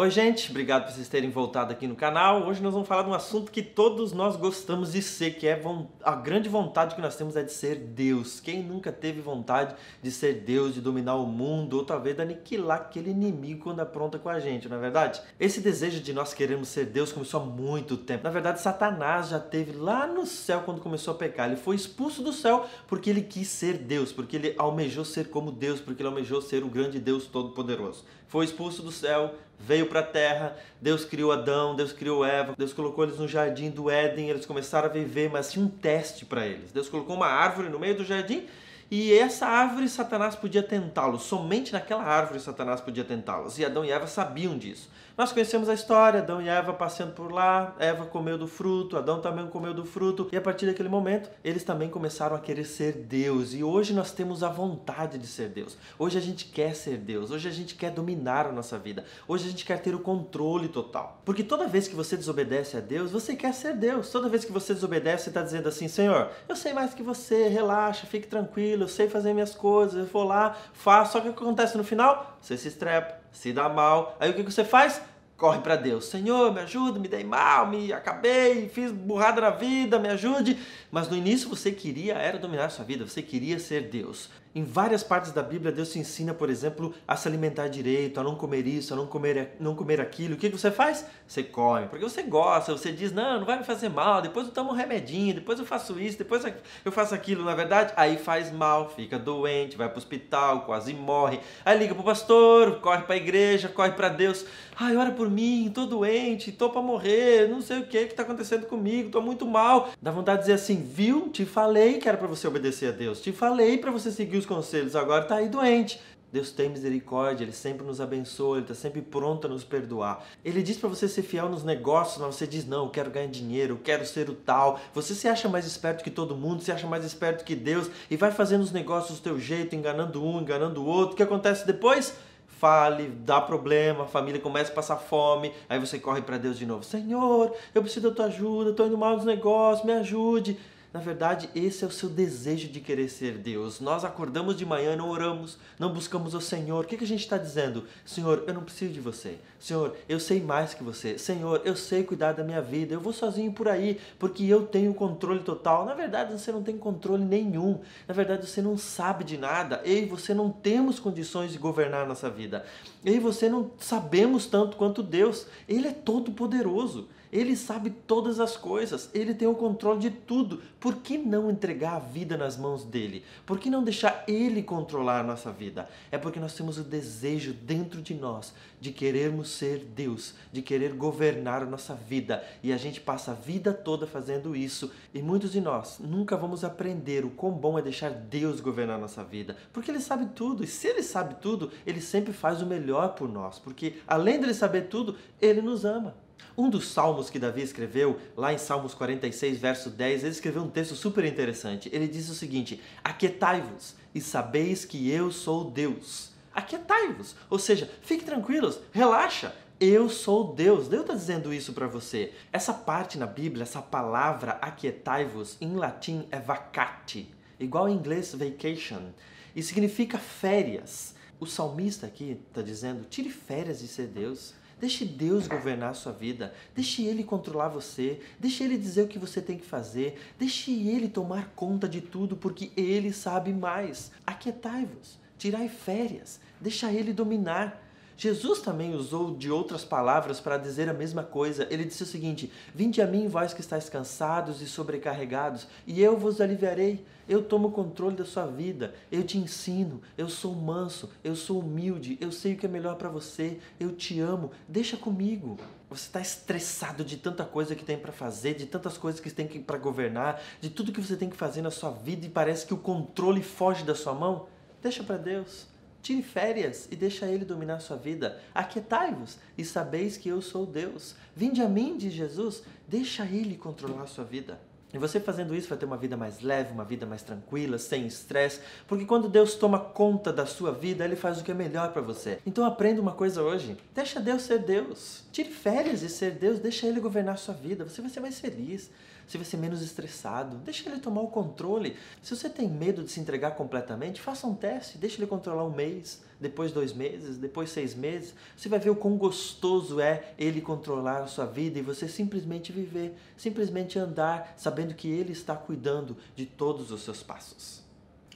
Oi, gente, obrigado por vocês terem voltado aqui no canal. Hoje nós vamos falar de um assunto que todos nós gostamos de ser, que é a grande vontade que nós temos é de ser Deus. Quem nunca teve vontade de ser Deus, de dominar o mundo, ou talvez de aniquilar aquele inimigo quando apronta com a gente, não é verdade? Esse desejo de nós queremos ser Deus começou há muito tempo. Na verdade, Satanás já teve lá no céu quando começou a pecar. Ele foi expulso do céu porque ele quis ser Deus, porque ele almejou ser como Deus, porque ele almejou ser o grande Deus Todo-Poderoso. Foi expulso do céu, veio para a terra, Deus criou Adão, Deus criou Eva, Deus colocou eles no jardim do Éden, eles começaram a viver, mas tinha um teste para eles. Deus colocou uma árvore no meio do jardim e essa árvore Satanás podia tentá-los, somente naquela árvore Satanás podia tentá-los. E Adão e Eva sabiam disso. Nós conhecemos a história, Adão e Eva passeando por lá, Eva comeu do fruto, Adão também comeu do fruto, e a partir daquele momento eles também começaram a querer ser Deus. E hoje nós temos a vontade de ser Deus. Hoje a gente quer ser Deus, hoje a gente quer dominar a nossa vida, hoje a gente quer ter o controle total. Porque toda vez que você desobedece a Deus, você quer ser Deus. Toda vez que você desobedece, você está dizendo assim: Senhor, eu sei mais que você, relaxa, fique tranquilo, eu sei fazer minhas coisas, eu vou lá, faço. Só que o que acontece no final? Você se estrepa, se dá mal. Aí o que você faz? corre para Deus. Senhor, me ajuda, me dei mal, me acabei, fiz burrada na vida, me ajude. Mas no início você queria era dominar sua vida, você queria ser Deus. Em várias partes da Bíblia, Deus te ensina, por exemplo, a se alimentar direito, a não comer isso, a não comer, não comer aquilo. O que você faz? Você come, porque você gosta, você diz, não, não vai me fazer mal, depois eu tomo um remedinho, depois eu faço isso, depois eu faço aquilo. Na verdade, aí faz mal, fica doente, vai para o hospital, quase morre. Aí liga para o pastor, corre para a igreja, corre para Deus. Ai, ora por mim, tô doente, tô para morrer, não sei o que que está acontecendo comigo, tô muito mal. Dá vontade de dizer assim, viu? Te falei que era para você obedecer a Deus, te falei para você seguir os conselhos, agora está aí doente. Deus tem misericórdia, Ele sempre nos abençoa, Ele está sempre pronto a nos perdoar. Ele diz para você ser fiel nos negócios, mas você diz: não, eu quero ganhar dinheiro, eu quero ser o tal. Você se acha mais esperto que todo mundo, se acha mais esperto que Deus e vai fazendo os negócios do teu jeito, enganando um, enganando o outro. O que acontece depois? Fale, dá problema, a família começa a passar fome, aí você corre para Deus de novo: Senhor, eu preciso da tua ajuda, estou indo mal nos negócios, me ajude. Na verdade, esse é o seu desejo de querer ser Deus. Nós acordamos de manhã, não oramos, não buscamos o Senhor. O que, a gente está dizendo? Senhor, eu não preciso de você. Senhor, eu sei mais que você. Senhor, eu sei cuidar da minha vida. Eu vou sozinho por aí porque eu tenho controle total. Na verdade, você não tem controle nenhum. Na verdade, você não sabe de nada. Eu e você não temos condições de governar a nossa vida. Eu e você não sabemos tanto quanto Deus. Ele é todo poderoso. Ele sabe todas as coisas, ele tem o controle de tudo. Por que não entregar a vida nas mãos dele? Por que não deixar ele controlar a nossa vida? É porque nós temos o desejo dentro de nós de querermos ser Deus, de querer governar a nossa vida. E a gente passa a vida toda fazendo isso. E muitos de nós nunca vamos aprender o quão bom é deixar Deus governar a nossa vida, porque ele sabe tudo. E se ele sabe tudo, ele sempre faz o melhor por nós, porque além dele saber tudo, ele nos ama. Um dos salmos que Davi escreveu, lá em Salmos 46, verso 10, ele escreveu um texto super interessante. Ele diz o seguinte: Aquietai-vos e sabeis que eu sou Deus. Aquietai-vos, ou seja, fique tranquilos, relaxa. Eu sou Deus. Deus está dizendo isso para você. Essa parte na Bíblia, essa palavra aquietai-vos, em latim é vacate, igual em inglês vacation, e significa férias. O salmista aqui está dizendo: tire férias de ser Deus. Deixe Deus governar a sua vida. Deixe Ele controlar você. Deixe Ele dizer o que você tem que fazer. Deixe Ele tomar conta de tudo, porque Ele sabe mais. Aquietai-vos. Tirai férias. Deixa Ele dominar. Jesus também usou de outras palavras para dizer a mesma coisa. Ele disse o seguinte: Vinde a mim, vós que estáis cansados e sobrecarregados, e eu vos aliviarei. Eu tomo controle da sua vida, eu te ensino, eu sou manso, eu sou humilde, eu sei o que é melhor para você, eu te amo, deixa comigo. Você está estressado de tanta coisa que tem para fazer, de tantas coisas que tem para governar, de tudo que você tem que fazer na sua vida e parece que o controle foge da sua mão? Deixa para Deus. Tire férias e deixa Ele dominar sua vida. Aquietai-vos e sabeis que eu sou Deus. Vinde a mim, diz Jesus, deixa Ele controlar sua vida. E você fazendo isso vai ter uma vida mais leve, uma vida mais tranquila, sem estresse, porque quando Deus toma conta da sua vida, Ele faz o que é melhor para você. Então aprenda uma coisa hoje: deixa Deus ser Deus. Tire férias de ser Deus, deixa Ele governar sua vida. Você vai ser mais feliz, você vai ser menos estressado. Deixa ele tomar o controle. Se você tem medo de se entregar completamente, faça um teste, deixa ele controlar um mês, depois dois meses, depois seis meses. Você vai ver o quão gostoso é ele controlar a sua vida e você simplesmente viver, simplesmente andar, sabendo que ele está cuidando de todos os seus passos.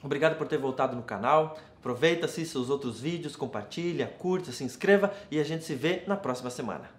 Obrigado por ter voltado no canal. Aproveita, assista os outros vídeos, compartilha, curta, se inscreva e a gente se vê na próxima semana.